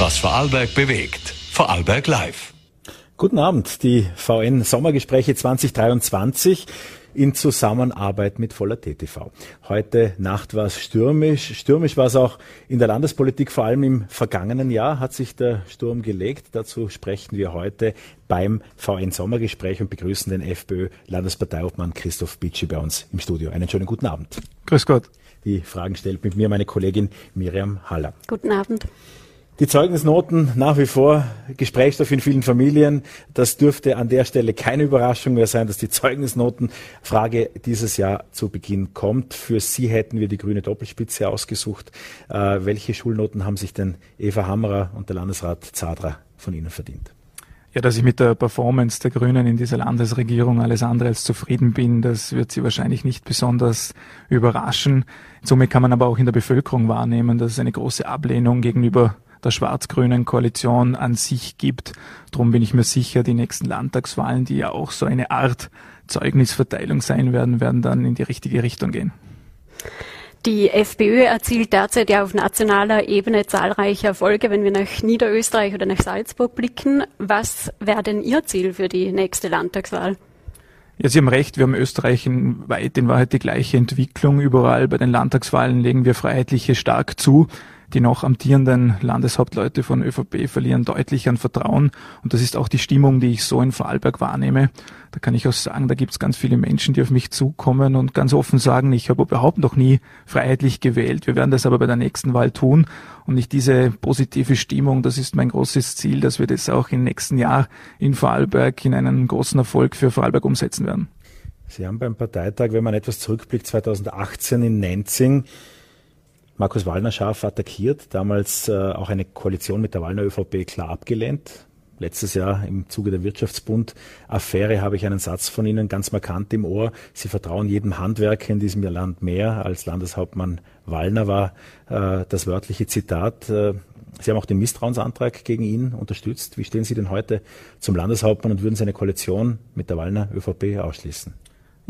Was Vorarlberg bewegt. Vorarlberg Live. Guten Abend, die VN Sommergespräche 2023 in Zusammenarbeit mit Voller TTV. Heute Nacht war es stürmisch. Stürmisch war es auch in der Landespolitik. Vor allem im vergangenen Jahr hat sich der Sturm gelegt. Dazu sprechen wir heute beim VN Sommergespräch und begrüßen den FPÖ Landesparteiobmann Christoph Bitschi bei uns im Studio. Einen schönen guten Abend. Grüß Gott. Die Fragen stellt mit mir meine Kollegin Miriam Haller. Guten Abend. Die Zeugnisnoten nach wie vor Gesprächsstoff in vielen Familien. Das dürfte an der Stelle keine Überraschung mehr sein, dass die Zeugnisnotenfrage dieses Jahr zu Beginn kommt. Für Sie hätten wir die grüne Doppelspitze ausgesucht. Äh, welche Schulnoten haben sich denn Eva Hammerer und der Landesrat Zadra von Ihnen verdient? Ja, dass ich mit der Performance der Grünen in dieser Landesregierung alles andere als zufrieden bin, das wird Sie wahrscheinlich nicht besonders überraschen. Somit kann man aber auch in der Bevölkerung wahrnehmen, dass es eine große Ablehnung gegenüber der schwarz-grünen Koalition an sich gibt. Darum bin ich mir sicher, die nächsten Landtagswahlen, die ja auch so eine Art Zeugnisverteilung sein werden, werden dann in die richtige Richtung gehen. Die FPÖ erzielt derzeit ja auf nationaler Ebene zahlreiche Erfolge, wenn wir nach Niederösterreich oder nach Salzburg blicken. Was wäre denn Ihr Ziel für die nächste Landtagswahl? Ja, Sie haben recht, wir haben Österreich in weit in Wahrheit die gleiche Entwicklung. Überall bei den Landtagswahlen legen wir Freiheitliche stark zu. Die noch amtierenden Landeshauptleute von ÖVP verlieren deutlich an Vertrauen. Und das ist auch die Stimmung, die ich so in Vorarlberg wahrnehme. Da kann ich auch sagen, da gibt es ganz viele Menschen, die auf mich zukommen und ganz offen sagen, ich habe überhaupt noch nie freiheitlich gewählt. Wir werden das aber bei der nächsten Wahl tun. Und nicht diese positive Stimmung, das ist mein großes Ziel, dass wir das auch im nächsten Jahr in Vorarlberg in einen großen Erfolg für Vorarlberg umsetzen werden. Sie haben beim Parteitag, wenn man etwas zurückblickt, 2018 in Nenzing Markus Wallner scharf attackiert, damals äh, auch eine Koalition mit der Wallner ÖVP klar abgelehnt. Letztes Jahr im Zuge der Wirtschaftsbund-Affäre habe ich einen Satz von Ihnen ganz markant im Ohr. Sie vertrauen jedem Handwerker in diesem Land mehr als Landeshauptmann Wallner war äh, das wörtliche Zitat. Äh, Sie haben auch den Misstrauensantrag gegen ihn unterstützt. Wie stehen Sie denn heute zum Landeshauptmann und würden Sie eine Koalition mit der Wallner ÖVP ausschließen?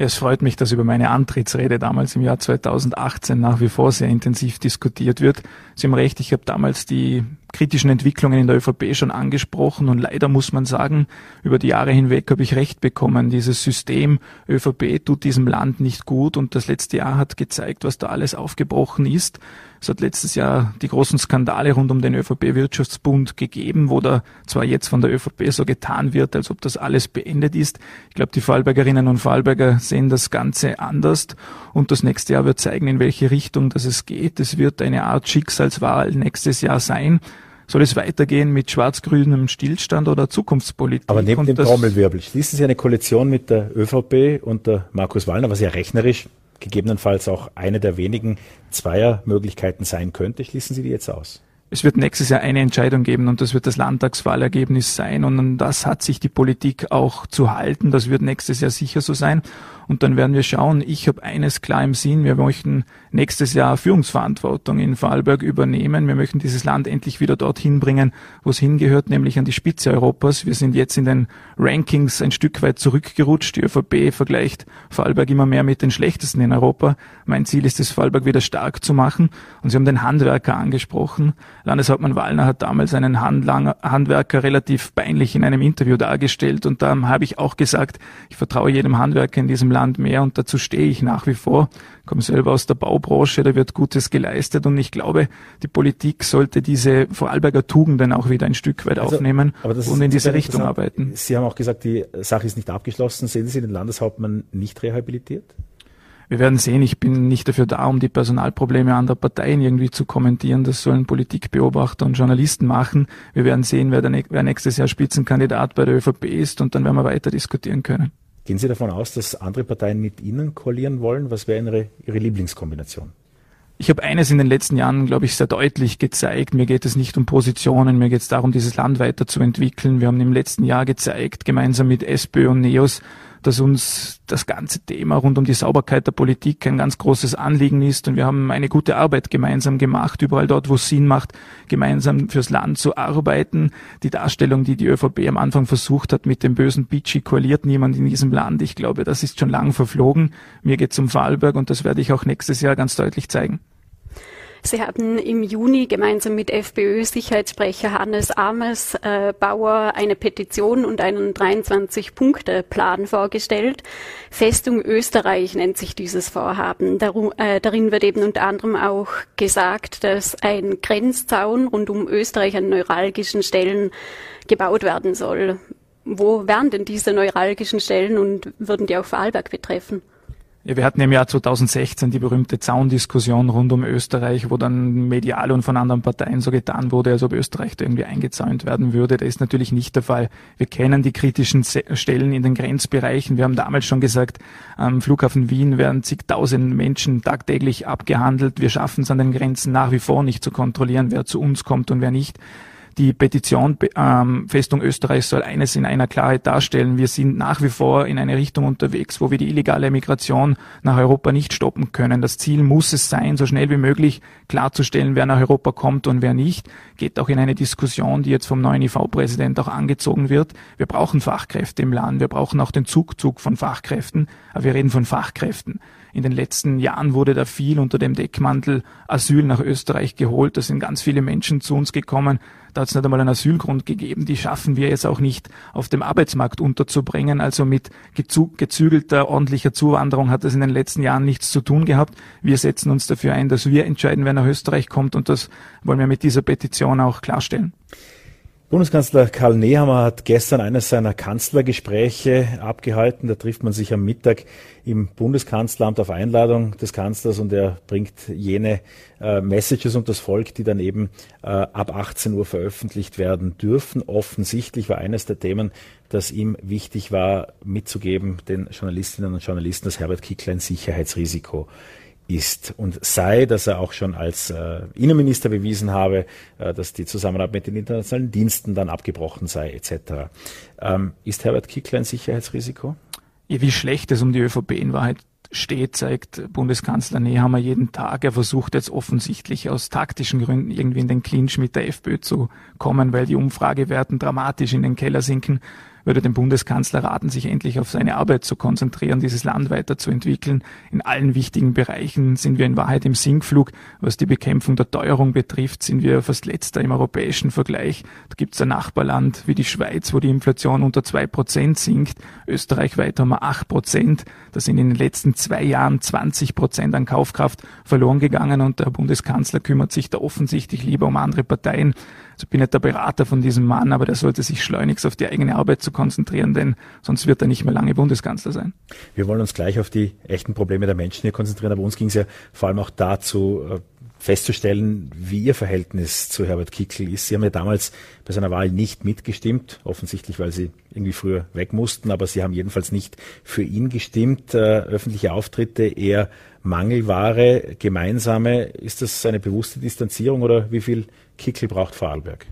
Es freut mich, dass über meine Antrittsrede damals im Jahr 2018 nach wie vor sehr intensiv diskutiert wird. Sie haben recht, ich habe damals die kritischen Entwicklungen in der ÖVP schon angesprochen und leider muss man sagen, über die Jahre hinweg habe ich recht bekommen. Dieses System ÖVP tut diesem Land nicht gut und das letzte Jahr hat gezeigt, was da alles aufgebrochen ist. Es hat letztes Jahr die großen Skandale rund um den ÖVP-Wirtschaftsbund gegeben, wo da zwar jetzt von der ÖVP so getan wird, als ob das alles beendet ist. Ich glaube, die Vorarlbergerinnen und Vorarlberger sehen das Ganze anders und das nächste Jahr wird zeigen, in welche Richtung das es geht. Es wird eine Art Schicksalswahl nächstes Jahr sein. Soll es weitergehen mit schwarz-grünem Stillstand oder Zukunftspolitik? Aber neben dem Trommelwirbel, schließen Sie eine Koalition mit der ÖVP und der Markus Wallner, was ja rechnerisch gegebenenfalls auch eine der wenigen Zweiermöglichkeiten sein könnte. Schließen Sie die jetzt aus? Es wird nächstes Jahr eine Entscheidung geben und das wird das Landtagswahlergebnis sein und an das hat sich die Politik auch zu halten. Das wird nächstes Jahr sicher so sein. Und dann werden wir schauen. Ich habe eines klar im Sinn. Wir möchten nächstes Jahr Führungsverantwortung in Vorarlberg übernehmen. Wir möchten dieses Land endlich wieder dorthin bringen, wo es hingehört, nämlich an die Spitze Europas. Wir sind jetzt in den Rankings ein Stück weit zurückgerutscht. Die ÖVP vergleicht Vorarlberg immer mehr mit den schlechtesten in Europa. Mein Ziel ist es, Vorarlberg wieder stark zu machen. Und Sie haben den Handwerker angesprochen. Landeshauptmann Wallner hat damals einen Handwerker relativ peinlich in einem Interview dargestellt. Und da habe ich auch gesagt, ich vertraue jedem Handwerker in diesem Land Land mehr und dazu stehe ich nach wie vor. Ich komme selber aus der Baubranche, da wird Gutes geleistet und ich glaube, die Politik sollte diese Vorarlberger Tugenden auch wieder ein Stück weit also, aufnehmen und in diese Richtung arbeiten. Sie haben auch gesagt, die Sache ist nicht abgeschlossen. Sehen Sie den Landeshauptmann nicht rehabilitiert? Wir werden sehen, ich bin nicht dafür da, um die Personalprobleme anderer Parteien irgendwie zu kommentieren. Das sollen Politikbeobachter und Journalisten machen. Wir werden sehen, wer, der, wer nächstes Jahr Spitzenkandidat bei der ÖVP ist und dann werden wir weiter diskutieren können. Gehen Sie davon aus, dass andere Parteien mit Ihnen koalieren wollen? Was wäre Ihre, Ihre Lieblingskombination? Ich habe eines in den letzten Jahren, glaube ich, sehr deutlich gezeigt. Mir geht es nicht um Positionen, mir geht es darum, dieses Land weiterzuentwickeln. Wir haben im letzten Jahr gezeigt, gemeinsam mit SPÖ und NEOS, dass uns das ganze Thema rund um die Sauberkeit der Politik ein ganz großes Anliegen ist und wir haben eine gute Arbeit gemeinsam gemacht, überall dort, wo es Sinn macht, gemeinsam fürs Land zu arbeiten. Die Darstellung, die die ÖVP am Anfang versucht hat mit dem bösen Bitschi, koaliert niemand in diesem Land. Ich glaube, das ist schon lang verflogen. Mir geht es um Vorarlberg und das werde ich auch nächstes Jahr ganz deutlich zeigen. Sie haben im Juni gemeinsam mit FPÖ-Sicherheitssprecher Hannes Ames äh, Bauer eine Petition und einen 23-Punkte-Plan vorgestellt. Festung Österreich nennt sich dieses Vorhaben. Darum, äh, darin wird eben unter anderem auch gesagt, dass ein Grenzzaun rund um Österreich an neuralgischen Stellen gebaut werden soll. Wo wären denn diese neuralgischen Stellen und würden die auch Vorarlberg betreffen? Ja, wir hatten im Jahr 2016 die berühmte Zaundiskussion rund um Österreich, wo dann medial und von anderen Parteien so getan wurde, als ob Österreich da irgendwie eingezäunt werden würde. Das ist natürlich nicht der Fall. Wir kennen die kritischen Stellen in den Grenzbereichen. Wir haben damals schon gesagt, am Flughafen Wien werden zigtausend Menschen tagtäglich abgehandelt. Wir schaffen es an den Grenzen nach wie vor nicht zu kontrollieren, wer zu uns kommt und wer nicht. Die Petition ähm, Festung Österreich soll eines in einer Klarheit darstellen. Wir sind nach wie vor in eine Richtung unterwegs, wo wir die illegale Migration nach Europa nicht stoppen können. Das Ziel muss es sein, so schnell wie möglich klarzustellen, wer nach Europa kommt und wer nicht. Geht auch in eine Diskussion, die jetzt vom neuen IV-Präsident auch angezogen wird. Wir brauchen Fachkräfte im Land. Wir brauchen auch den Zugzug von Fachkräften. Aber wir reden von Fachkräften. In den letzten Jahren wurde da viel unter dem Deckmantel Asyl nach Österreich geholt. Da sind ganz viele Menschen zu uns gekommen. Da hat es nicht einmal einen Asylgrund gegeben. Die schaffen wir jetzt auch nicht auf dem Arbeitsmarkt unterzubringen. Also mit gezügelter, ordentlicher Zuwanderung hat das in den letzten Jahren nichts zu tun gehabt. Wir setzen uns dafür ein, dass wir entscheiden, wer nach Österreich kommt. Und das wollen wir mit dieser Petition auch klarstellen. Bundeskanzler Karl Nehammer hat gestern eines seiner Kanzlergespräche abgehalten. Da trifft man sich am Mittag im Bundeskanzleramt auf Einladung des Kanzlers und er bringt jene äh, Messages und das Volk, die dann eben äh, ab 18 Uhr veröffentlicht werden dürfen. Offensichtlich war eines der Themen, das ihm wichtig war, mitzugeben den Journalistinnen und Journalisten, dass Herbert Kickler ein Sicherheitsrisiko ist und sei, dass er auch schon als äh, Innenminister bewiesen habe, äh, dass die Zusammenarbeit mit den internationalen Diensten dann abgebrochen sei etc. Ähm, ist Herbert Kickler ein Sicherheitsrisiko? Ja, wie schlecht es um die ÖVP in Wahrheit steht, zeigt Bundeskanzler Nehammer jeden Tag. Er versucht jetzt offensichtlich aus taktischen Gründen irgendwie in den Clinch mit der FPÖ zu kommen, weil die Umfragewerten dramatisch in den Keller sinken würde dem Bundeskanzler raten, sich endlich auf seine Arbeit zu konzentrieren, dieses Land weiterzuentwickeln. In allen wichtigen Bereichen sind wir in Wahrheit im Sinkflug. Was die Bekämpfung der Teuerung betrifft, sind wir fast letzter im europäischen Vergleich. Da gibt es ein Nachbarland wie die Schweiz, wo die Inflation unter zwei Prozent sinkt. Österreichweit haben wir acht Prozent. Da sind in den letzten zwei Jahren 20 Prozent an Kaufkraft verloren gegangen und der Bundeskanzler kümmert sich da offensichtlich lieber um andere Parteien. Also bin nicht der Berater von diesem Mann, aber der sollte sich schleunigst auf die eigene Arbeit zu konzentrieren, denn sonst wird er nicht mehr lange Bundeskanzler sein. Wir wollen uns gleich auf die echten Probleme der Menschen hier konzentrieren, aber uns ging es ja vor allem auch dazu, äh, festzustellen, wie Ihr Verhältnis zu Herbert Kickl ist. Sie haben ja damals bei seiner Wahl nicht mitgestimmt, offensichtlich, weil Sie irgendwie früher weg mussten, aber Sie haben jedenfalls nicht für ihn gestimmt. Äh, öffentliche Auftritte eher Mangelware, gemeinsame. Ist das eine bewusste Distanzierung oder wie viel Kickl braucht Vorarlberg?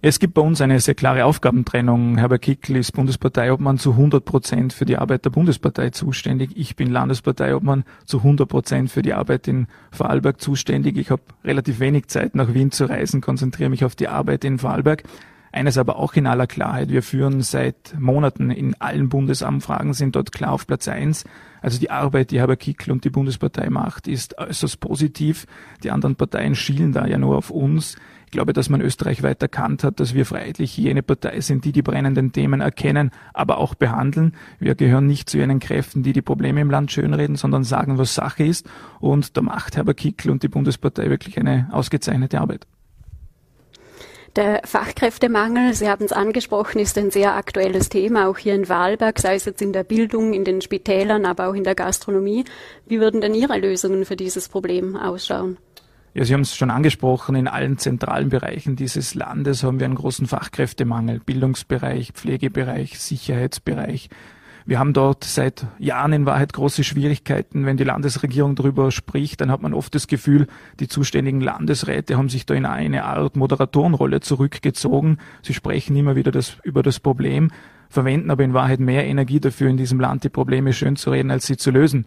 Es gibt bei uns eine sehr klare Aufgabentrennung. Herbert Kickl ist Bundesparteiobmann zu 100 Prozent für die Arbeit der Bundespartei zuständig. Ich bin Landesparteiobmann zu 100 Prozent für die Arbeit in Vorarlberg zuständig. Ich habe relativ wenig Zeit nach Wien zu reisen, konzentriere mich auf die Arbeit in Vorarlberg. Eines aber auch in aller Klarheit. Wir führen seit Monaten in allen Bundesanfragen, sind dort klar auf Platz eins. Also die Arbeit, die Herbert Kickl und die Bundespartei macht, ist äußerst positiv. Die anderen Parteien schielen da ja nur auf uns. Ich glaube, dass man österreichweit erkannt hat, dass wir freilich jene Partei sind, die die brennenden Themen erkennen, aber auch behandeln. Wir gehören nicht zu jenen Kräften, die die Probleme im Land schönreden, sondern sagen, was Sache ist. Und da macht Herbert Kickl und die Bundespartei wirklich eine ausgezeichnete Arbeit. Der Fachkräftemangel, Sie haben es angesprochen, ist ein sehr aktuelles Thema, auch hier in Wahlberg, sei es jetzt in der Bildung, in den Spitälern, aber auch in der Gastronomie. Wie würden denn Ihre Lösungen für dieses Problem ausschauen? Ja, Sie haben es schon angesprochen, in allen zentralen Bereichen dieses Landes haben wir einen großen Fachkräftemangel. Bildungsbereich, Pflegebereich, Sicherheitsbereich. Wir haben dort seit Jahren in Wahrheit große Schwierigkeiten. Wenn die Landesregierung darüber spricht, dann hat man oft das Gefühl, die zuständigen Landesräte haben sich da in eine Art Moderatorenrolle zurückgezogen. Sie sprechen immer wieder das, über das Problem, verwenden aber in Wahrheit mehr Energie dafür, in diesem Land die Probleme schön zu reden, als sie zu lösen.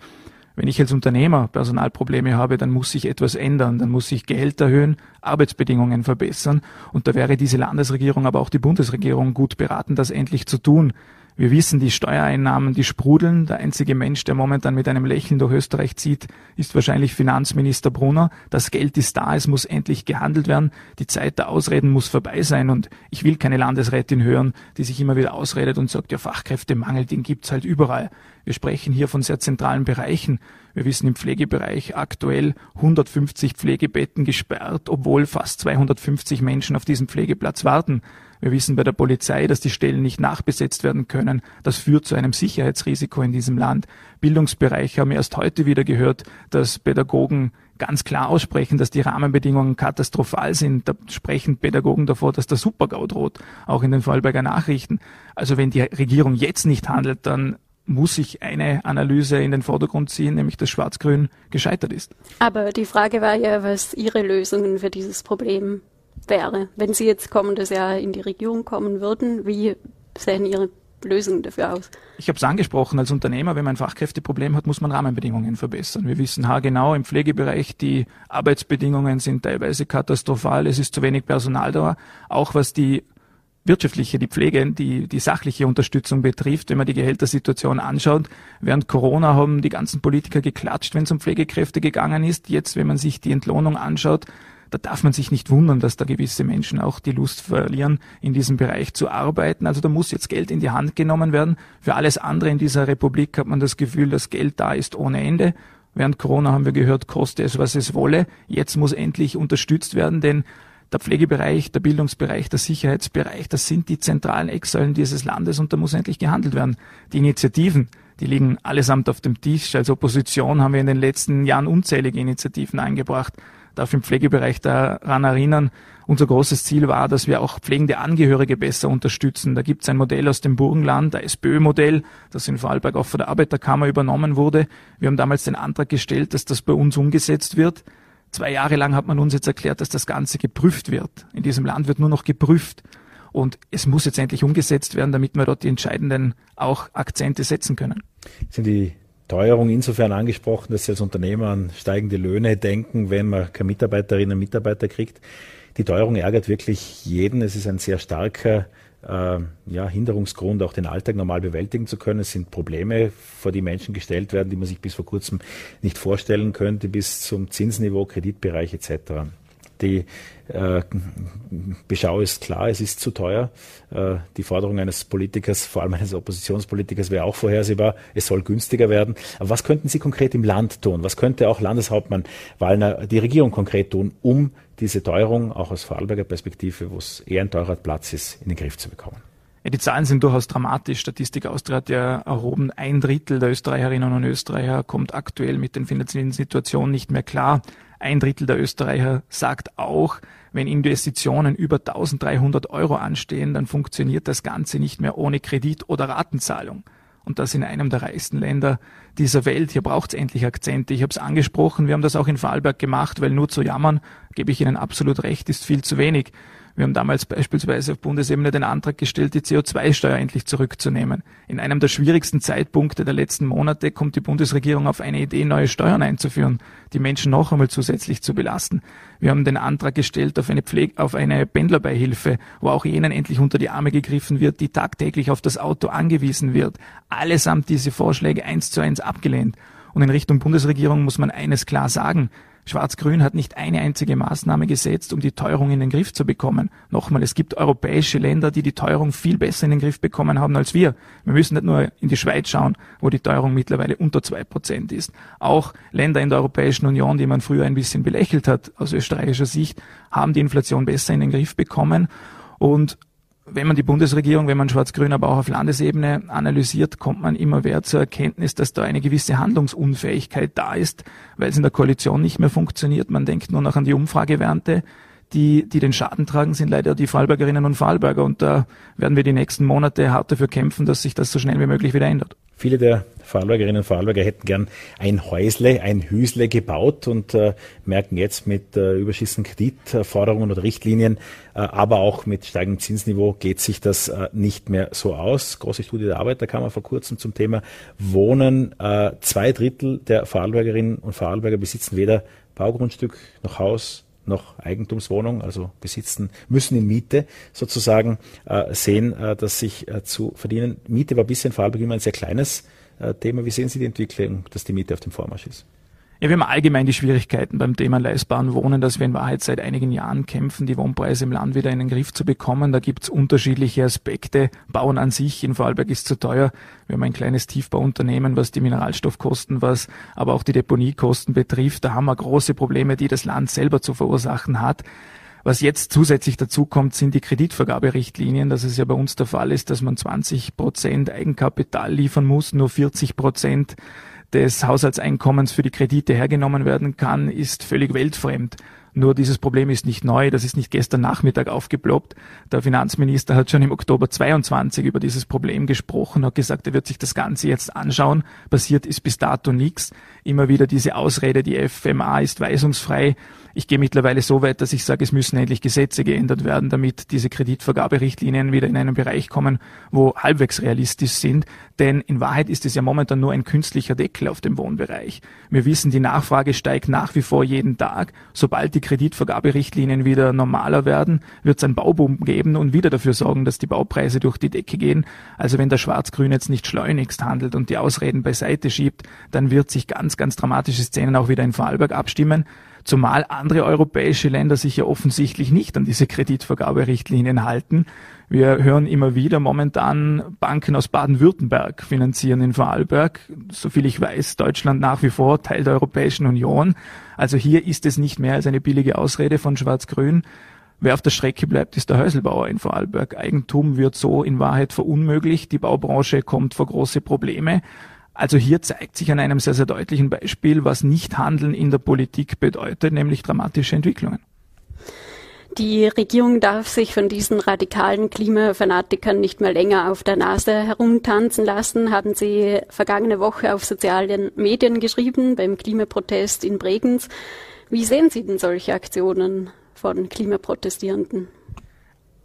Wenn ich als Unternehmer Personalprobleme habe, dann muss sich etwas ändern, dann muss sich Geld erhöhen, Arbeitsbedingungen verbessern und da wäre diese Landesregierung, aber auch die Bundesregierung gut beraten, das endlich zu tun. Wir wissen, die Steuereinnahmen, die sprudeln. Der einzige Mensch, der momentan mit einem Lächeln durch Österreich zieht, ist wahrscheinlich Finanzminister Brunner. Das Geld ist da, es muss endlich gehandelt werden. Die Zeit der Ausreden muss vorbei sein. Und ich will keine Landesrätin hören, die sich immer wieder ausredet und sagt, ja, Fachkräftemangel, den gibt's halt überall. Wir sprechen hier von sehr zentralen Bereichen. Wir wissen im Pflegebereich aktuell 150 Pflegebetten gesperrt, obwohl fast 250 Menschen auf diesem Pflegeplatz warten. Wir wissen bei der Polizei, dass die Stellen nicht nachbesetzt werden können. Das führt zu einem Sicherheitsrisiko in diesem Land. Bildungsbereich haben wir erst heute wieder gehört, dass Pädagogen ganz klar aussprechen, dass die Rahmenbedingungen katastrophal sind. Da sprechen Pädagogen davor, dass der Supergau droht, auch in den Vorarlberger Nachrichten. Also wenn die Regierung jetzt nicht handelt, dann muss ich eine Analyse in den Vordergrund ziehen, nämlich dass Schwarz-Grün gescheitert ist. Aber die Frage war ja, was Ihre Lösungen für dieses Problem wäre. Wenn Sie jetzt kommendes Jahr in die Regierung kommen würden, wie sehen Ihre Lösungen dafür aus? Ich habe es angesprochen, als Unternehmer, wenn man ein Fachkräfteproblem hat, muss man Rahmenbedingungen verbessern. Wir wissen haargenau im Pflegebereich, die Arbeitsbedingungen sind teilweise katastrophal, es ist zu wenig Personal da, auch was die wirtschaftliche, die Pflege, die, die sachliche Unterstützung betrifft, wenn man die Gehältersituation anschaut. Während Corona haben die ganzen Politiker geklatscht, wenn es um Pflegekräfte gegangen ist. Jetzt, wenn man sich die Entlohnung anschaut, da darf man sich nicht wundern, dass da gewisse Menschen auch die Lust verlieren, in diesem Bereich zu arbeiten. Also da muss jetzt Geld in die Hand genommen werden. Für alles andere in dieser Republik hat man das Gefühl, dass Geld da ist ohne Ende. Während Corona haben wir gehört, koste es, was es wolle. Jetzt muss endlich unterstützt werden, denn der Pflegebereich, der Bildungsbereich, der Sicherheitsbereich, das sind die zentralen Ecksäulen dieses Landes und da muss endlich gehandelt werden. Die Initiativen, die liegen allesamt auf dem Tisch. Als Opposition haben wir in den letzten Jahren unzählige Initiativen eingebracht. Darf im Pflegebereich daran erinnern, unser großes Ziel war, dass wir auch pflegende Angehörige besser unterstützen. Da gibt es ein Modell aus dem Burgenland, der SPÖ-Modell, das in Vorarlberg auch von der Arbeiterkammer übernommen wurde. Wir haben damals den Antrag gestellt, dass das bei uns umgesetzt wird. Zwei Jahre lang hat man uns jetzt erklärt, dass das Ganze geprüft wird. In diesem Land wird nur noch geprüft. Und es muss jetzt endlich umgesetzt werden, damit wir dort die entscheidenden auch Akzente setzen können. Sind die Teuerung insofern angesprochen, dass Sie als Unternehmer an steigende Löhne denken, wenn man keine Mitarbeiterinnen und Mitarbeiter kriegt. Die Teuerung ärgert wirklich jeden. Es ist ein sehr starker äh, ja, Hinderungsgrund, auch den Alltag normal bewältigen zu können. Es sind Probleme, vor die Menschen gestellt werden, die man sich bis vor kurzem nicht vorstellen könnte, bis zum Zinsniveau, Kreditbereich etc. Die äh, Beschau ist klar, es ist zu teuer. Äh, die Forderung eines Politikers, vor allem eines Oppositionspolitikers, wäre auch vorhersehbar, es soll günstiger werden. Aber was könnten Sie konkret im Land tun? Was könnte auch Landeshauptmann Wallner, die Regierung konkret tun, um diese Teuerung auch aus Vorarlberger Perspektive, wo es eher ein teurer Platz ist, in den Griff zu bekommen? Die Zahlen sind durchaus dramatisch. Statistik Austria hat ja erhoben, ein Drittel der Österreicherinnen und Österreicher kommt aktuell mit den finanziellen Situationen nicht mehr klar. Ein Drittel der Österreicher sagt auch, wenn Investitionen über 1300 Euro anstehen, dann funktioniert das Ganze nicht mehr ohne Kredit oder Ratenzahlung. Und das in einem der reichsten Länder dieser Welt. Hier braucht es endlich Akzente. Ich habe es angesprochen, wir haben das auch in Vorarlberg gemacht, weil nur zu jammern, gebe ich Ihnen absolut recht, ist viel zu wenig. Wir haben damals beispielsweise auf Bundesebene den Antrag gestellt, die CO2-Steuer endlich zurückzunehmen. In einem der schwierigsten Zeitpunkte der letzten Monate kommt die Bundesregierung auf eine Idee, neue Steuern einzuführen, die Menschen noch einmal zusätzlich zu belasten. Wir haben den Antrag gestellt auf eine, Pflege, auf eine Pendlerbeihilfe, wo auch jenen endlich unter die Arme gegriffen wird, die tagtäglich auf das Auto angewiesen wird. Allesamt diese Vorschläge eins zu eins abgelehnt. Und in Richtung Bundesregierung muss man eines klar sagen. Schwarz-Grün hat nicht eine einzige Maßnahme gesetzt, um die Teuerung in den Griff zu bekommen. Nochmal, es gibt europäische Länder, die die Teuerung viel besser in den Griff bekommen haben als wir. Wir müssen nicht nur in die Schweiz schauen, wo die Teuerung mittlerweile unter zwei Prozent ist. Auch Länder in der Europäischen Union, die man früher ein bisschen belächelt hat aus österreichischer Sicht, haben die Inflation besser in den Griff bekommen. Und wenn man die Bundesregierung, wenn man Schwarz-Grün aber auch auf Landesebene analysiert, kommt man immer mehr zur Erkenntnis, dass da eine gewisse Handlungsunfähigkeit da ist, weil es in der Koalition nicht mehr funktioniert. Man denkt nur noch an die Umfragewerte. Die, die den Schaden tragen, sind leider die Vorarlbergerinnen und Vorarlberger. Und da werden wir die nächsten Monate hart dafür kämpfen, dass sich das so schnell wie möglich wieder ändert. Viele der Vorarlbergerinnen und Vorarlberger hätten gern ein Häusle, ein Hüsle gebaut und äh, merken jetzt mit äh, überschießenden Kreditforderungen oder Richtlinien, äh, aber auch mit steigendem Zinsniveau geht sich das äh, nicht mehr so aus. Große Studie der Arbeiterkammer vor kurzem zum Thema Wohnen. Äh, zwei Drittel der Vorarlbergerinnen und Vorarlberger besitzen weder Baugrundstück noch Haus noch Eigentumswohnung, also besitzen, müssen in Miete sozusagen äh, sehen, äh, dass sich äh, zu verdienen. Miete war bisher in Vorarlberg immer ein sehr kleines äh, Thema. Wie sehen Sie die Entwicklung, dass die Miete auf dem Vormarsch ist? Ja, wir haben allgemein die Schwierigkeiten beim Thema leistbaren Wohnen, dass wir in Wahrheit seit einigen Jahren kämpfen, die Wohnpreise im Land wieder in den Griff zu bekommen. Da gibt's unterschiedliche Aspekte. Bauen an sich in Vorarlberg ist zu teuer. Wir haben ein kleines Tiefbauunternehmen, was die Mineralstoffkosten, was aber auch die Deponiekosten betrifft. Da haben wir große Probleme, die das Land selber zu verursachen hat. Was jetzt zusätzlich dazu kommt, sind die Kreditvergaberichtlinien, dass es ja bei uns der Fall ist, dass man 20 Prozent Eigenkapital liefern muss, nur 40 Prozent des Haushaltseinkommens für die Kredite hergenommen werden kann, ist völlig weltfremd. Nur dieses Problem ist nicht neu, das ist nicht gestern Nachmittag aufgeploppt. Der Finanzminister hat schon im Oktober 22 über dieses Problem gesprochen, hat gesagt, er wird sich das Ganze jetzt anschauen. Passiert ist bis dato nichts. Immer wieder diese Ausrede, die FMA ist weisungsfrei. Ich gehe mittlerweile so weit, dass ich sage, es müssen endlich Gesetze geändert werden, damit diese Kreditvergaberichtlinien wieder in einen Bereich kommen, wo halbwegs realistisch sind. Denn in Wahrheit ist es ja momentan nur ein künstlicher Deckel auf dem Wohnbereich. Wir wissen, die Nachfrage steigt nach wie vor jeden Tag. Sobald die Kreditvergaberichtlinien wieder normaler werden, wird es einen Bauboom geben und wieder dafür sorgen, dass die Baupreise durch die Decke gehen. Also wenn der Schwarz-Grün jetzt nicht schleunigst handelt und die Ausreden beiseite schiebt, dann wird sich ganz, ganz dramatische Szenen auch wieder in Vorarlberg abstimmen zumal andere europäische Länder sich ja offensichtlich nicht an diese Kreditvergaberichtlinien halten. Wir hören immer wieder momentan Banken aus Baden-Württemberg finanzieren in Vorarlberg. Soviel ich weiß, Deutschland nach wie vor Teil der Europäischen Union. Also hier ist es nicht mehr als eine billige Ausrede von Schwarz-Grün. Wer auf der Strecke bleibt, ist der Häuselbauer in Vorarlberg. Eigentum wird so in Wahrheit verunmöglicht. Die Baubranche kommt vor große Probleme. Also hier zeigt sich an einem sehr, sehr deutlichen Beispiel, was Nichthandeln in der Politik bedeutet, nämlich dramatische Entwicklungen. Die Regierung darf sich von diesen radikalen Klimafanatikern nicht mehr länger auf der Nase herumtanzen lassen, haben Sie vergangene Woche auf sozialen Medien geschrieben beim Klimaprotest in Bregenz. Wie sehen Sie denn solche Aktionen von Klimaprotestierenden?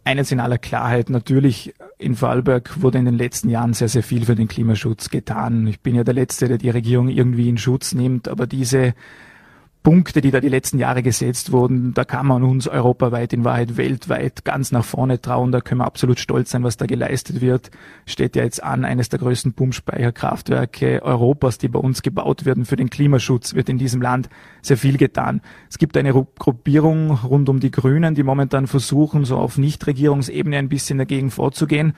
Eines in aller Klarheit, natürlich in Vorarlberg wurde in den letzten Jahren sehr, sehr viel für den Klimaschutz getan. Ich bin ja der Letzte, der die Regierung irgendwie in Schutz nimmt, aber diese Punkte, die da die letzten Jahre gesetzt wurden, da kann man uns europaweit, in Wahrheit weltweit ganz nach vorne trauen. Da können wir absolut stolz sein, was da geleistet wird. Steht ja jetzt an, eines der größten Pumpspeicherkraftwerke Europas, die bei uns gebaut werden für den Klimaschutz, wird in diesem Land sehr viel getan. Es gibt eine Gruppierung rund um die Grünen, die momentan versuchen, so auf Nichtregierungsebene ein bisschen dagegen vorzugehen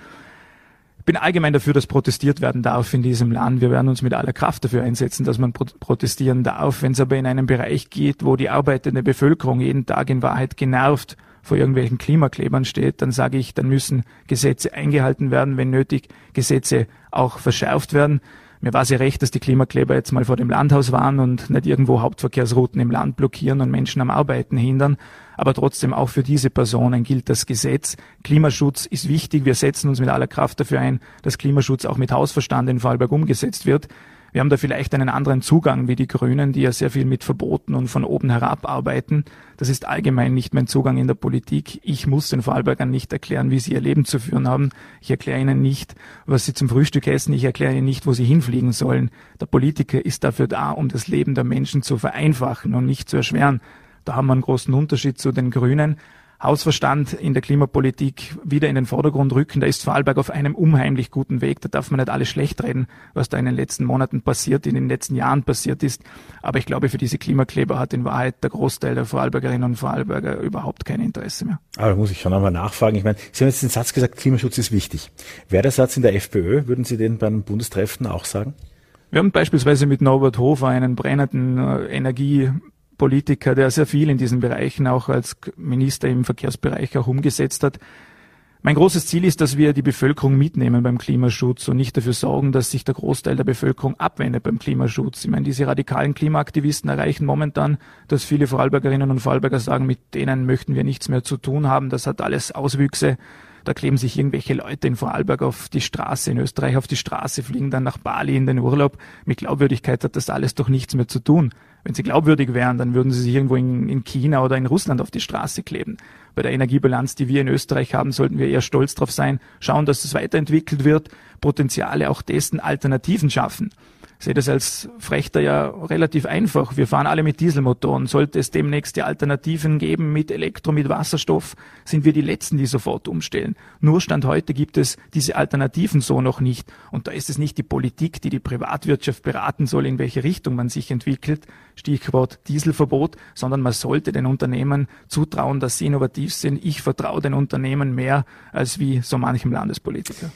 bin allgemein dafür, dass protestiert werden darf in diesem Land. Wir werden uns mit aller Kraft dafür einsetzen, dass man protestieren darf. Wenn es aber in einen Bereich geht, wo die arbeitende Bevölkerung jeden Tag in Wahrheit genervt vor irgendwelchen Klimaklebern steht, dann sage ich, dann müssen Gesetze eingehalten werden, wenn nötig Gesetze auch verschärft werden. Mir war sehr recht, dass die Klimakleber jetzt mal vor dem Landhaus waren und nicht irgendwo Hauptverkehrsrouten im Land blockieren und Menschen am Arbeiten hindern. Aber trotzdem auch für diese Personen gilt das Gesetz. Klimaschutz ist wichtig. Wir setzen uns mit aller Kraft dafür ein, dass Klimaschutz auch mit Hausverstand in Vorarlberg umgesetzt wird. Wir haben da vielleicht einen anderen Zugang wie die Grünen, die ja sehr viel mit Verboten und von oben herab arbeiten. Das ist allgemein nicht mein Zugang in der Politik. Ich muss den Vorarlbergern nicht erklären, wie sie ihr Leben zu führen haben. Ich erkläre ihnen nicht, was sie zum Frühstück essen. Ich erkläre ihnen nicht, wo sie hinfliegen sollen. Der Politiker ist dafür da, um das Leben der Menschen zu vereinfachen und nicht zu erschweren. Da haben wir einen großen Unterschied zu den Grünen. Hausverstand in der Klimapolitik wieder in den Vordergrund rücken. Da ist Vorarlberg auf einem unheimlich guten Weg. Da darf man nicht alles schlecht reden, was da in den letzten Monaten passiert, in den letzten Jahren passiert ist. Aber ich glaube, für diese Klimakleber hat in Wahrheit der Großteil der Vorarlbergerinnen und Vorarlberger überhaupt kein Interesse mehr. Aber da muss ich schon einmal nachfragen. Ich meine, Sie haben jetzt den Satz gesagt, Klimaschutz ist wichtig. Wäre der Satz in der FPÖ, würden Sie den beim Bundestreffen auch sagen? Wir haben beispielsweise mit Norbert Hofer einen brennenden äh, Energie Politiker, der sehr viel in diesen Bereichen auch als Minister im Verkehrsbereich auch umgesetzt hat. Mein großes Ziel ist, dass wir die Bevölkerung mitnehmen beim Klimaschutz und nicht dafür sorgen, dass sich der Großteil der Bevölkerung abwendet beim Klimaschutz. Ich meine, diese radikalen Klimaaktivisten erreichen momentan, dass viele Vorarlbergerinnen und Vorarlberger sagen, mit denen möchten wir nichts mehr zu tun haben. Das hat alles Auswüchse. Da kleben sich irgendwelche Leute in Vorarlberg auf die Straße, in Österreich auf die Straße, fliegen dann nach Bali in den Urlaub. Mit Glaubwürdigkeit hat das alles doch nichts mehr zu tun. Wenn sie glaubwürdig wären, dann würden sie sich irgendwo in, in, China oder in Russland auf die Straße kleben. Bei der Energiebilanz, die wir in Österreich haben, sollten wir eher stolz darauf sein, schauen, dass es weiterentwickelt wird, Potenziale auch dessen Alternativen schaffen. Sehe das als Frechter ja relativ einfach. Wir fahren alle mit Dieselmotoren. Sollte es demnächst die Alternativen geben mit Elektro, mit Wasserstoff, sind wir die Letzten, die sofort umstellen. Nur Stand heute gibt es diese Alternativen so noch nicht. Und da ist es nicht die Politik, die die Privatwirtschaft beraten soll, in welche Richtung man sich entwickelt, Stichwort Dieselverbot, sondern man sollte den Unternehmen zutrauen, dass sie innovativ sind. Ich vertraue den Unternehmen mehr als wie so manchem Landespolitiker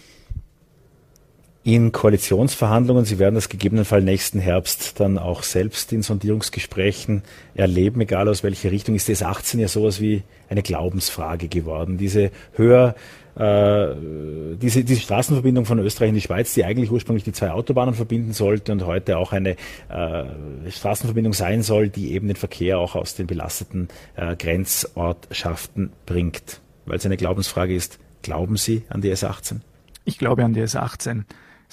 in Koalitionsverhandlungen. Sie werden das gegebenenfalls nächsten Herbst dann auch selbst in Sondierungsgesprächen erleben, egal aus welcher Richtung, ist das 18 ja sowas wie eine Glaubensfrage geworden. Diese höher äh, diese, diese Straßenverbindung von Österreich in die Schweiz, die eigentlich ursprünglich die zwei Autobahnen verbinden sollte und heute auch eine äh, Straßenverbindung sein soll, die eben den Verkehr auch aus den belasteten äh, Grenzortschaften bringt. Weil es eine Glaubensfrage ist, glauben Sie an die S18? Ich glaube an die S18.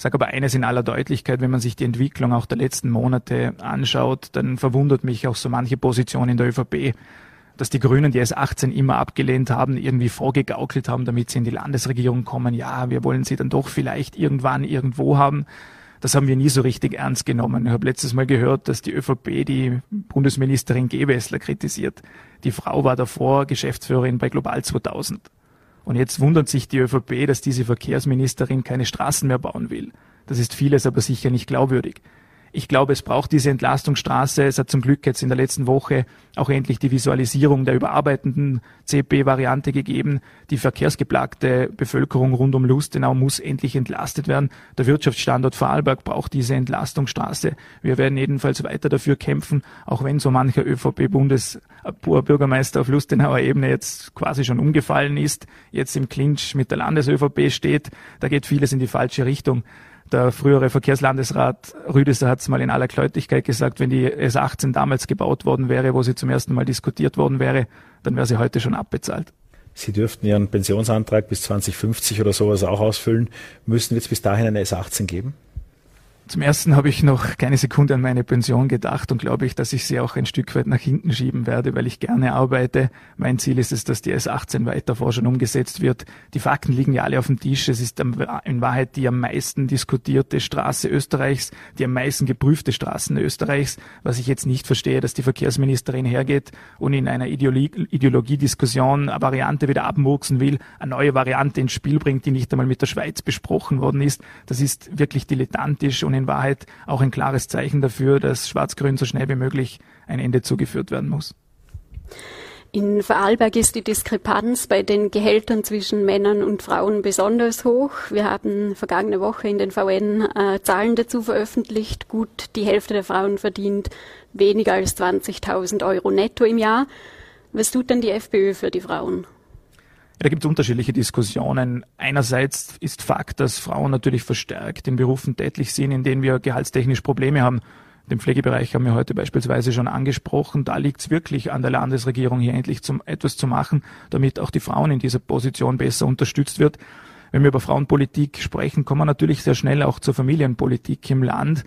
Sage aber eines in aller Deutlichkeit, wenn man sich die Entwicklung auch der letzten Monate anschaut, dann verwundert mich auch so manche Position in der ÖVP, dass die Grünen die S18 immer abgelehnt haben, irgendwie vorgegaukelt haben, damit sie in die Landesregierung kommen. Ja, wir wollen sie dann doch vielleicht irgendwann irgendwo haben. Das haben wir nie so richtig ernst genommen. Ich habe letztes Mal gehört, dass die ÖVP die Bundesministerin Gewessler kritisiert. Die Frau war davor Geschäftsführerin bei Global 2000. Und jetzt wundert sich die ÖVP, dass diese Verkehrsministerin keine Straßen mehr bauen will. Das ist vieles aber sicher nicht glaubwürdig. Ich glaube, es braucht diese Entlastungsstraße. Es hat zum Glück jetzt in der letzten Woche auch endlich die Visualisierung der überarbeitenden CP-Variante gegeben. Die verkehrsgeplagte Bevölkerung rund um Lustenau muss endlich entlastet werden. Der Wirtschaftsstandort Vorarlberg braucht diese Entlastungsstraße. Wir werden jedenfalls weiter dafür kämpfen, auch wenn so mancher ÖVP-Bundesbürgermeister auf Lustenauer Ebene jetzt quasi schon umgefallen ist, jetzt im Clinch mit der Landes-ÖVP steht. Da geht vieles in die falsche Richtung. Der frühere Verkehrslandesrat Rüdeser hat es mal in aller Kläutigkeit gesagt, wenn die S18 damals gebaut worden wäre, wo sie zum ersten Mal diskutiert worden wäre, dann wäre sie heute schon abbezahlt. Sie dürften Ihren Pensionsantrag bis 2050 oder sowas auch ausfüllen. Müssen wir es bis dahin eine S18 geben? Zum ersten habe ich noch keine Sekunde an meine Pension gedacht und glaube ich, dass ich sie auch ein Stück weit nach hinten schieben werde, weil ich gerne arbeite. Mein Ziel ist es, dass die S18 weiter forschend umgesetzt wird. Die Fakten liegen ja alle auf dem Tisch. Es ist in Wahrheit die am meisten diskutierte Straße Österreichs, die am meisten geprüfte Straßen Österreichs. Was ich jetzt nicht verstehe, dass die Verkehrsministerin hergeht und in einer Ideologiediskussion eine Variante wieder abmurksen will, eine neue Variante ins Spiel bringt, die nicht einmal mit der Schweiz besprochen worden ist. Das ist wirklich dilettantisch und in Wahrheit auch ein klares Zeichen dafür, dass Schwarz-Grün so schnell wie möglich ein Ende zugeführt werden muss. In Vorarlberg ist die Diskrepanz bei den Gehältern zwischen Männern und Frauen besonders hoch. Wir haben vergangene Woche in den VN äh, Zahlen dazu veröffentlicht. Gut die Hälfte der Frauen verdient weniger als 20.000 Euro netto im Jahr. Was tut denn die FPÖ für die Frauen? Ja, da gibt es unterschiedliche Diskussionen. Einerseits ist Fakt, dass Frauen natürlich verstärkt in Berufen tätig sind, in denen wir gehaltstechnisch Probleme haben. Den Pflegebereich haben wir heute beispielsweise schon angesprochen. Da liegt es wirklich an der Landesregierung, hier endlich zum, etwas zu machen, damit auch die Frauen in dieser Position besser unterstützt wird. Wenn wir über Frauenpolitik sprechen, kommen wir natürlich sehr schnell auch zur Familienpolitik im Land.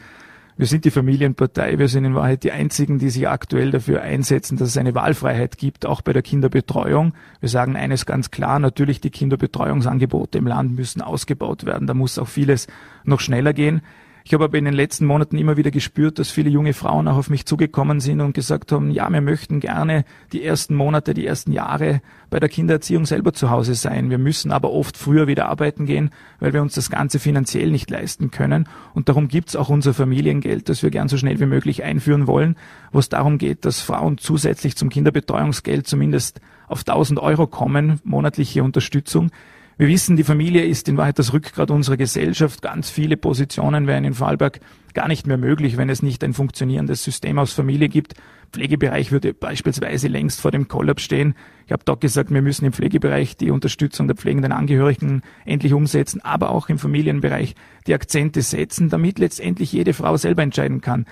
Wir sind die Familienpartei. Wir sind in Wahrheit die einzigen, die sich aktuell dafür einsetzen, dass es eine Wahlfreiheit gibt, auch bei der Kinderbetreuung. Wir sagen eines ganz klar. Natürlich, die Kinderbetreuungsangebote im Land müssen ausgebaut werden. Da muss auch vieles noch schneller gehen. Ich habe aber in den letzten Monaten immer wieder gespürt, dass viele junge Frauen auch auf mich zugekommen sind und gesagt haben, ja, wir möchten gerne die ersten Monate, die ersten Jahre bei der Kindererziehung selber zu Hause sein. Wir müssen aber oft früher wieder arbeiten gehen, weil wir uns das Ganze finanziell nicht leisten können. Und darum gibt's auch unser Familiengeld, das wir gern so schnell wie möglich einführen wollen, wo es darum geht, dass Frauen zusätzlich zum Kinderbetreuungsgeld zumindest auf 1000 Euro kommen, monatliche Unterstützung. Wir wissen, die Familie ist in Wahrheit das Rückgrat unserer Gesellschaft. Ganz viele Positionen wären in Vorarlberg gar nicht mehr möglich, wenn es nicht ein funktionierendes System aus Familie gibt. Pflegebereich würde beispielsweise längst vor dem Kollaps stehen. Ich habe dort gesagt, wir müssen im Pflegebereich die Unterstützung der pflegenden Angehörigen endlich umsetzen, aber auch im Familienbereich die Akzente setzen, damit letztendlich jede Frau selber entscheiden kann.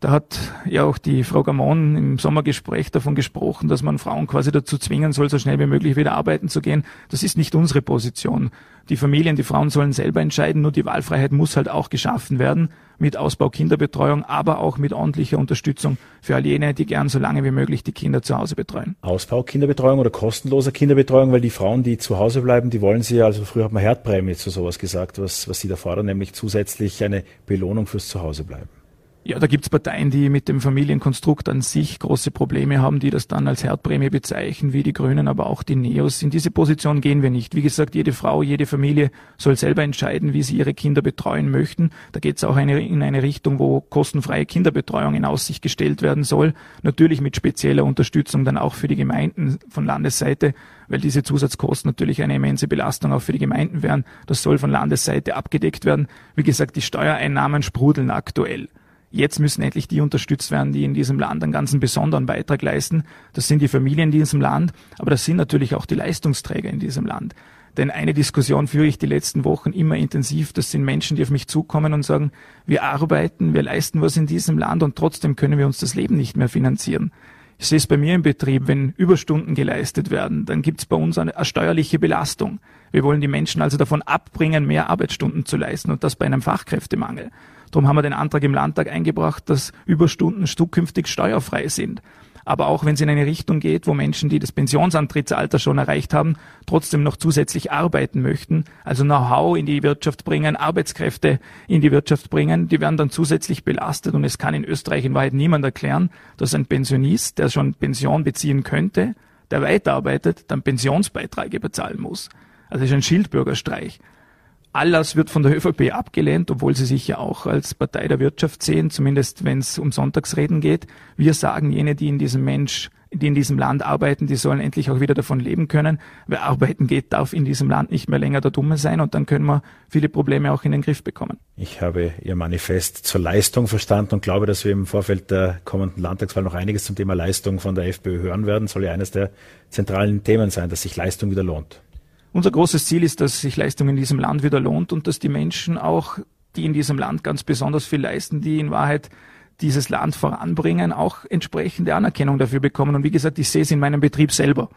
Da hat ja auch die Frau Gamon im Sommergespräch davon gesprochen, dass man Frauen quasi dazu zwingen soll, so schnell wie möglich wieder arbeiten zu gehen. Das ist nicht unsere Position. Die Familien, die Frauen sollen selber entscheiden, nur die Wahlfreiheit muss halt auch geschaffen werden mit Ausbau Kinderbetreuung, aber auch mit ordentlicher Unterstützung für all jene, die gern so lange wie möglich die Kinder zu Hause betreuen. Ausbau Kinderbetreuung oder kostenloser Kinderbetreuung, weil die Frauen, die zu Hause bleiben, die wollen sie ja, also früher hat man Herdprämie zu sowas gesagt, was, was sie da fordern, nämlich zusätzlich eine Belohnung fürs Zuhausebleiben. Ja, da gibt's Parteien, die mit dem Familienkonstrukt an sich große Probleme haben, die das dann als Herdprämie bezeichnen, wie die Grünen, aber auch die Neos. In diese Position gehen wir nicht. Wie gesagt, jede Frau, jede Familie soll selber entscheiden, wie sie ihre Kinder betreuen möchten. Da geht's auch eine, in eine Richtung, wo kostenfreie Kinderbetreuung in Aussicht gestellt werden soll. Natürlich mit spezieller Unterstützung dann auch für die Gemeinden von Landesseite, weil diese Zusatzkosten natürlich eine immense Belastung auch für die Gemeinden wären. Das soll von Landesseite abgedeckt werden. Wie gesagt, die Steuereinnahmen sprudeln aktuell. Jetzt müssen endlich die unterstützt werden, die in diesem Land einen ganz besonderen Beitrag leisten. Das sind die Familien in diesem Land, aber das sind natürlich auch die Leistungsträger in diesem Land. Denn eine Diskussion führe ich die letzten Wochen immer intensiv. Das sind Menschen, die auf mich zukommen und sagen, wir arbeiten, wir leisten was in diesem Land und trotzdem können wir uns das Leben nicht mehr finanzieren. Ich sehe es bei mir im Betrieb, wenn Überstunden geleistet werden, dann gibt es bei uns eine, eine steuerliche Belastung. Wir wollen die Menschen also davon abbringen, mehr Arbeitsstunden zu leisten und das bei einem Fachkräftemangel. Darum haben wir den Antrag im Landtag eingebracht, dass Überstunden zukünftig steuerfrei sind. Aber auch wenn es in eine Richtung geht, wo Menschen, die das Pensionsantrittsalter schon erreicht haben, trotzdem noch zusätzlich arbeiten möchten, also Know-how in die Wirtschaft bringen, Arbeitskräfte in die Wirtschaft bringen, die werden dann zusätzlich belastet und es kann in Österreich in Wahrheit niemand erklären, dass ein Pensionist, der schon Pension beziehen könnte, der weiterarbeitet, dann Pensionsbeiträge bezahlen muss. Also ist ein Schildbürgerstreich. Alles wird von der ÖVP abgelehnt, obwohl sie sich ja auch als Partei der Wirtschaft sehen, zumindest wenn es um Sonntagsreden geht. Wir sagen, jene, die in diesem Mensch, die in diesem Land arbeiten, die sollen endlich auch wieder davon leben können. Wer arbeiten geht, darf in diesem Land nicht mehr länger der Dumme sein und dann können wir viele Probleme auch in den Griff bekommen. Ich habe Ihr Manifest zur Leistung verstanden und glaube, dass wir im Vorfeld der kommenden Landtagswahl noch einiges zum Thema Leistung von der FPÖ hören werden. Soll ja eines der zentralen Themen sein, dass sich Leistung wieder lohnt. Unser großes Ziel ist, dass sich Leistung in diesem Land wieder lohnt und dass die Menschen auch, die in diesem Land ganz besonders viel leisten, die in Wahrheit dieses Land voranbringen, auch entsprechende Anerkennung dafür bekommen. Und wie gesagt, ich sehe es in meinem Betrieb selber.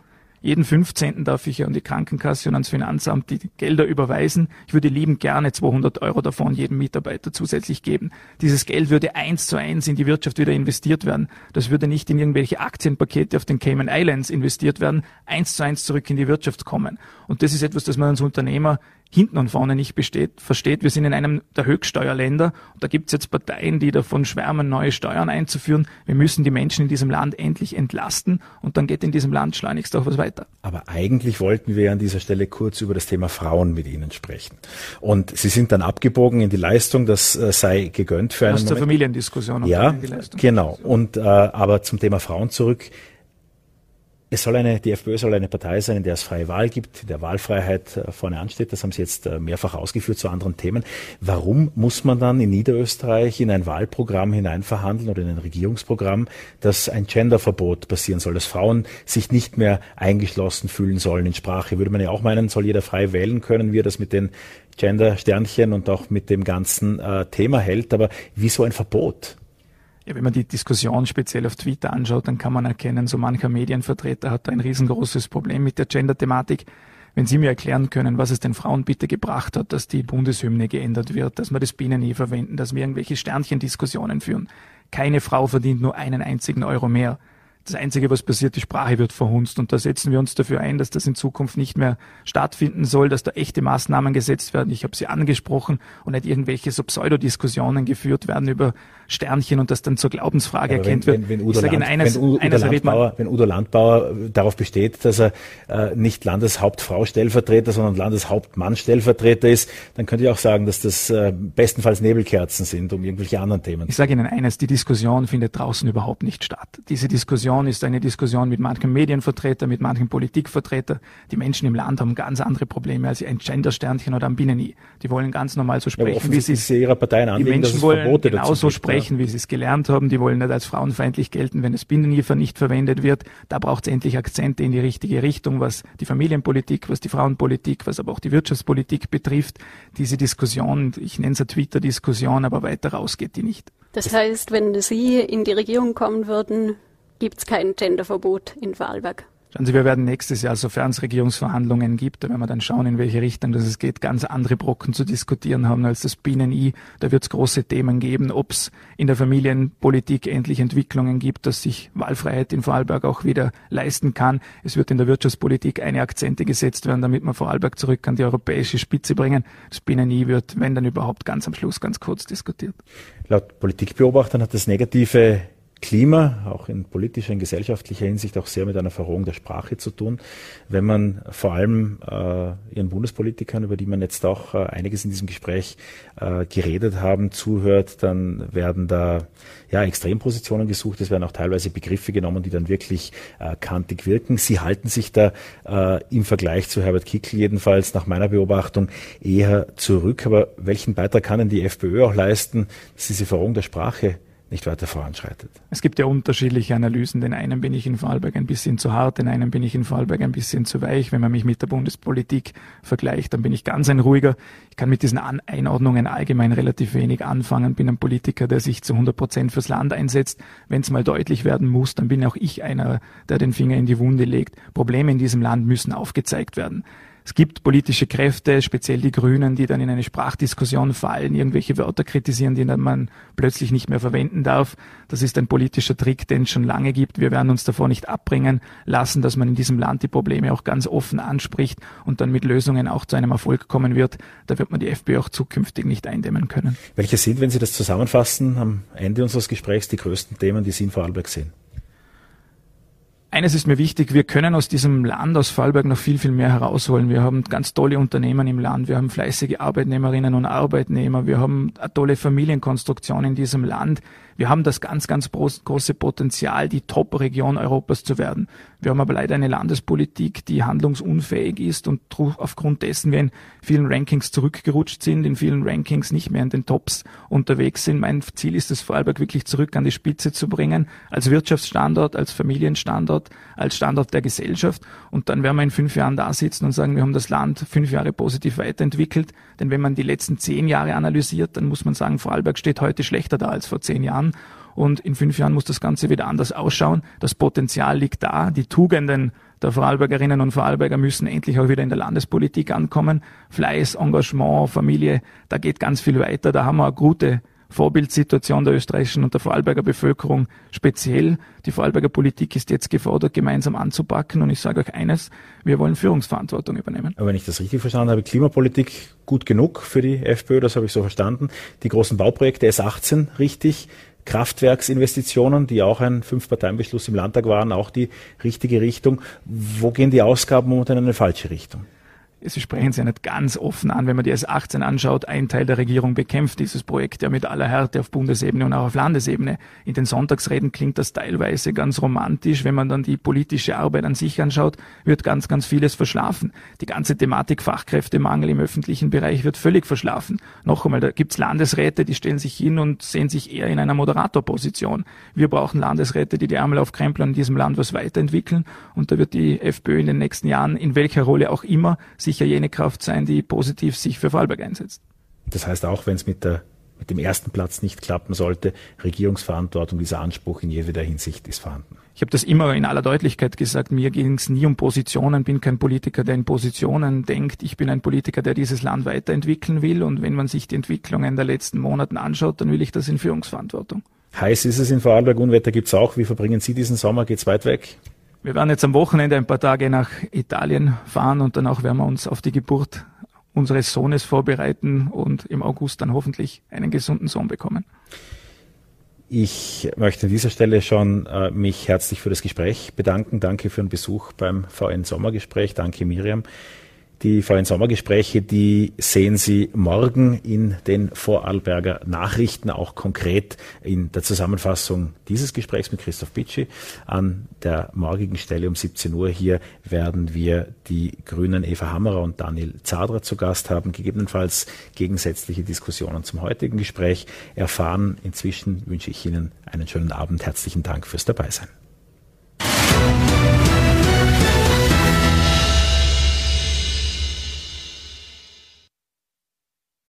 Jeden 15. darf ich ja an die Krankenkasse und ans Finanzamt die Gelder überweisen. Ich würde lieben gerne 200 Euro davon jedem Mitarbeiter zusätzlich geben. Dieses Geld würde eins zu eins in die Wirtschaft wieder investiert werden. Das würde nicht in irgendwelche Aktienpakete auf den Cayman Islands investiert werden, eins zu eins zurück in die Wirtschaft kommen. Und das ist etwas, das man als Unternehmer hinten und vorne nicht besteht, versteht. Wir sind in einem der Höchststeuerländer und da gibt es jetzt Parteien, die davon schwärmen, neue Steuern einzuführen. Wir müssen die Menschen in diesem Land endlich entlasten und dann geht in diesem Land schleunigst auch was weiter. Aber eigentlich wollten wir an dieser Stelle kurz über das Thema Frauen mit Ihnen sprechen. Und Sie sind dann abgebogen in die Leistung, das äh, sei gegönnt für einen Aus der Familiendiskussion. Ja, genau. Und äh, aber zum Thema Frauen zurück es soll eine, die FPÖ soll eine Partei sein, in der es freie Wahl gibt, in der Wahlfreiheit vorne ansteht. Das haben Sie jetzt äh, mehrfach ausgeführt zu anderen Themen. Warum muss man dann in Niederösterreich in ein Wahlprogramm hineinverhandeln oder in ein Regierungsprogramm, dass ein Genderverbot passieren soll, dass Frauen sich nicht mehr eingeschlossen fühlen sollen in Sprache? Würde man ja auch meinen, soll jeder frei wählen können, wie er das mit den Gender-Sternchen und auch mit dem ganzen äh, Thema hält. Aber wieso ein Verbot? Ja, wenn man die Diskussion speziell auf Twitter anschaut, dann kann man erkennen, so mancher Medienvertreter hat ein riesengroßes Problem mit der Gender-Thematik. Wenn Sie mir erklären können, was es den Frauen bitte gebracht hat, dass die Bundeshymne geändert wird, dass wir das Bienen verwenden, dass wir irgendwelche Sternchendiskussionen führen. Keine Frau verdient nur einen einzigen Euro mehr. Das Einzige, was passiert, die Sprache wird verhunzt und da setzen wir uns dafür ein, dass das in Zukunft nicht mehr stattfinden soll, dass da echte Maßnahmen gesetzt werden. Ich habe sie angesprochen und nicht irgendwelche so Pseudodiskussionen geführt werden über Sternchen und das dann zur Glaubensfrage Aber erkennt wenn, wenn, wenn Udo, Land, eines, wenn Udo, Landbauer, wenn Udo Landbauer darauf besteht, dass er äh, nicht Landeshauptfrau Stellvertreter, sondern Landeshauptmann Stellvertreter ist, dann könnte ich auch sagen, dass das äh, bestenfalls Nebelkerzen sind, um irgendwelche anderen Themen. Ich sage Ihnen eines, die Diskussion findet draußen überhaupt nicht statt. Diese Diskussion Diskussion ist eine Diskussion mit manchen Medienvertreter, mit manchen Politikvertreter. Die Menschen im Land haben ganz andere Probleme als ein Gendersternchen oder ein Binnen-I. Die wollen ganz normal so sprechen, ja, wie sie es ihrer Partei anlegen, Die Menschen wollen Verbote genauso sprechen, ja. wie sie es gelernt haben. Die wollen nicht als frauenfeindlich gelten, wenn das Binnen-I nicht verwendet wird. Da braucht es endlich Akzente in die richtige Richtung, was die Familienpolitik, was die Frauenpolitik, was aber auch die Wirtschaftspolitik betrifft. Diese Diskussion, ich nenne es eine Twitter-Diskussion, aber weiter raus geht die nicht. Das heißt, wenn Sie in die Regierung kommen würden, gibt es kein Genderverbot in Vorarlberg. Schauen Sie, wir werden nächstes Jahr, sofern es Regierungsverhandlungen gibt, da werden wir dann schauen, in welche Richtung das es geht, ganz andere Brocken zu diskutieren haben als das Bienen-I. Da wird es große Themen geben, ob es in der Familienpolitik endlich Entwicklungen gibt, dass sich Wahlfreiheit in Vorarlberg auch wieder leisten kann. Es wird in der Wirtschaftspolitik eine Akzente gesetzt werden, damit man Vorarlberg zurück an die europäische Spitze bringen. Das Bienen-I wird, wenn dann überhaupt, ganz am Schluss ganz kurz diskutiert. Laut Politikbeobachtern hat das negative Klima, auch in politischer, in gesellschaftlicher Hinsicht auch sehr mit einer Verrohung der Sprache zu tun. Wenn man vor allem äh, ihren Bundespolitikern, über die man jetzt auch äh, einiges in diesem Gespräch äh, geredet haben, zuhört, dann werden da ja Extrempositionen gesucht. Es werden auch teilweise Begriffe genommen, die dann wirklich äh, kantig wirken. Sie halten sich da äh, im Vergleich zu Herbert Kickl jedenfalls nach meiner Beobachtung eher zurück. Aber welchen Beitrag kann denn die FPÖ auch leisten, dass diese Verrohung der Sprache nicht weiter voranschreitet. Es gibt ja unterschiedliche Analysen. Den einen bin ich in Vorarlberg ein bisschen zu hart, den einen bin ich in Vorarlberg ein bisschen zu weich. Wenn man mich mit der Bundespolitik vergleicht, dann bin ich ganz ein ruhiger. Ich kann mit diesen Einordnungen allgemein relativ wenig anfangen. Bin ein Politiker, der sich zu 100 Prozent fürs Land einsetzt. Wenn es mal deutlich werden muss, dann bin auch ich einer, der den Finger in die Wunde legt. Probleme in diesem Land müssen aufgezeigt werden. Es gibt politische Kräfte, speziell die Grünen, die dann in eine Sprachdiskussion fallen, irgendwelche Wörter kritisieren, die man plötzlich nicht mehr verwenden darf. Das ist ein politischer Trick, den es schon lange gibt. Wir werden uns davor nicht abbringen lassen, dass man in diesem Land die Probleme auch ganz offen anspricht und dann mit Lösungen auch zu einem Erfolg kommen wird. Da wird man die FPÖ auch zukünftig nicht eindämmen können. Welche sind, wenn Sie das zusammenfassen, am Ende unseres Gesprächs die größten Themen, die Sie in Vorarlberg sehen? Eines ist mir wichtig, wir können aus diesem Land, aus Vorarlberg noch viel, viel mehr herausholen. Wir haben ganz tolle Unternehmen im Land, wir haben fleißige Arbeitnehmerinnen und Arbeitnehmer, wir haben eine tolle Familienkonstruktion in diesem Land. Wir haben das ganz, ganz große Potenzial, die Top-Region Europas zu werden. Wir haben aber leider eine Landespolitik, die handlungsunfähig ist und aufgrund dessen wir in vielen Rankings zurückgerutscht sind, in vielen Rankings nicht mehr in den Tops unterwegs sind. Mein Ziel ist es, Vorarlberg wirklich zurück an die Spitze zu bringen, als Wirtschaftsstandort, als Familienstandort, als Standort der Gesellschaft. Und dann werden wir in fünf Jahren da sitzen und sagen, wir haben das Land fünf Jahre positiv weiterentwickelt. Denn wenn man die letzten zehn Jahre analysiert, dann muss man sagen, Vorarlberg steht heute schlechter da als vor zehn Jahren. Und in fünf Jahren muss das Ganze wieder anders ausschauen. Das Potenzial liegt da. Die Tugenden der Vorarlbergerinnen und Vorarlberger müssen endlich auch wieder in der Landespolitik ankommen. Fleiß, Engagement, Familie, da geht ganz viel weiter. Da haben wir eine gute Vorbildsituation der österreichischen und der Vorarlberger Bevölkerung speziell. Die Vorarlberger Politik ist jetzt gefordert, gemeinsam anzupacken. Und ich sage euch eines, wir wollen Führungsverantwortung übernehmen. Aber wenn ich das richtig verstanden habe, Klimapolitik gut genug für die FPÖ, das habe ich so verstanden. Die großen Bauprojekte S18 richtig. Kraftwerksinvestitionen, die auch ein Fünf-Parteien-Beschluss im Landtag waren, auch die richtige Richtung. Wo gehen die Ausgaben momentan in eine falsche Richtung? Sie sprechen es ja nicht ganz offen an, wenn man die S18 anschaut. Ein Teil der Regierung bekämpft dieses Projekt ja mit aller Härte auf Bundesebene und auch auf Landesebene. In den Sonntagsreden klingt das teilweise ganz romantisch. Wenn man dann die politische Arbeit an sich anschaut, wird ganz, ganz vieles verschlafen. Die ganze Thematik Fachkräftemangel im öffentlichen Bereich wird völlig verschlafen. Noch einmal, da gibt's Landesräte, die stellen sich hin und sehen sich eher in einer Moderatorposition. Wir brauchen Landesräte, die die Ärmel aufkrempeln und in diesem Land was weiterentwickeln. Und da wird die FPÖ in den nächsten Jahren, in welcher Rolle auch immer, sicher jene Kraft sein, die positiv sich für Vorarlberg einsetzt. Das heißt, auch wenn es mit der mit dem ersten Platz nicht klappen sollte, Regierungsverantwortung, dieser Anspruch in jeder Hinsicht ist vorhanden. Ich habe das immer in aller Deutlichkeit gesagt. Mir ging es nie um Positionen, bin kein Politiker, der in Positionen denkt. Ich bin ein Politiker, der dieses Land weiterentwickeln will. Und wenn man sich die Entwicklungen der letzten Monaten anschaut, dann will ich das in Führungsverantwortung. Heiß ist es in Vorarlberg, Unwetter gibt es auch. Wie verbringen Sie diesen Sommer? Geht's weit weg? Wir werden jetzt am Wochenende ein paar Tage nach Italien fahren und danach werden wir uns auf die Geburt unseres Sohnes vorbereiten und im August dann hoffentlich einen gesunden Sohn bekommen. Ich möchte an dieser Stelle schon äh, mich herzlich für das Gespräch bedanken. Danke für den Besuch beim VN Sommergespräch. Danke Miriam. Die VN-Sommergespräche, die sehen Sie morgen in den Vorarlberger Nachrichten, auch konkret in der Zusammenfassung dieses Gesprächs mit Christoph Bitschi. An der morgigen Stelle um 17 Uhr hier werden wir die Grünen Eva Hammerer und Daniel Zadra zu Gast haben, gegebenenfalls gegensätzliche Diskussionen zum heutigen Gespräch erfahren. Inzwischen wünsche ich Ihnen einen schönen Abend. Herzlichen Dank fürs Dabeisein.